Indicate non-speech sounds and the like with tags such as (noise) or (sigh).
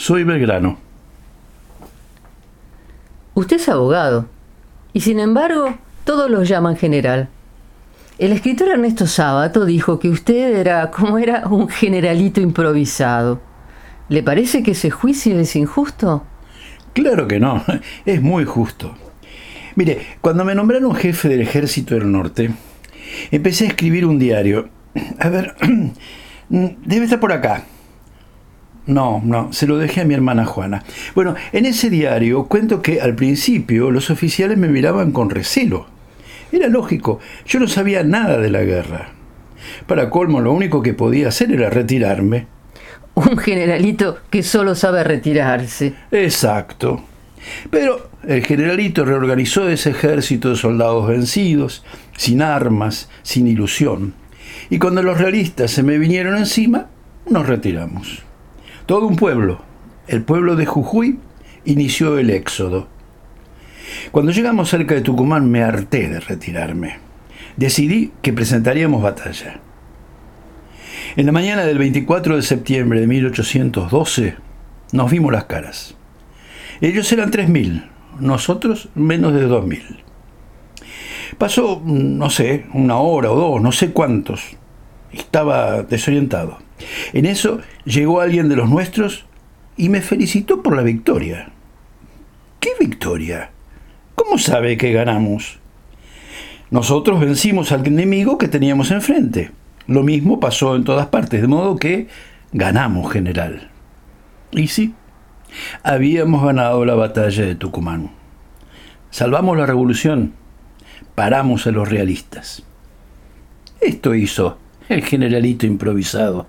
Soy Belgrano. Usted es abogado. Y sin embargo, todos lo llaman general. El escritor Ernesto Sábato dijo que usted era, como era, un generalito improvisado. ¿Le parece que ese juicio es injusto? Claro que no, (laughs) es muy justo. Mire, cuando me nombraron jefe del ejército del norte, empecé a escribir un diario. A ver, (clears throat) debe estar por acá. No, no, se lo dejé a mi hermana Juana. Bueno, en ese diario cuento que al principio los oficiales me miraban con recelo. Era lógico, yo no sabía nada de la guerra. Para colmo, lo único que podía hacer era retirarme. Un generalito que solo sabe retirarse. Exacto. Pero el generalito reorganizó ese ejército de soldados vencidos, sin armas, sin ilusión. Y cuando los realistas se me vinieron encima, nos retiramos. Todo un pueblo, el pueblo de Jujuy, inició el éxodo. Cuando llegamos cerca de Tucumán me harté de retirarme. Decidí que presentaríamos batalla. En la mañana del 24 de septiembre de 1812 nos vimos las caras. Ellos eran 3.000, nosotros menos de 2.000. Pasó, no sé, una hora o dos, no sé cuántos. Estaba desorientado. En eso llegó alguien de los nuestros y me felicitó por la victoria. ¿Qué victoria? ¿Cómo sabe que ganamos? Nosotros vencimos al enemigo que teníamos enfrente. Lo mismo pasó en todas partes, de modo que ganamos, general. Y sí, Habíamos ganado la batalla de Tucumán. Salvamos la revolución. Paramos a los realistas. Esto hizo el generalito improvisado.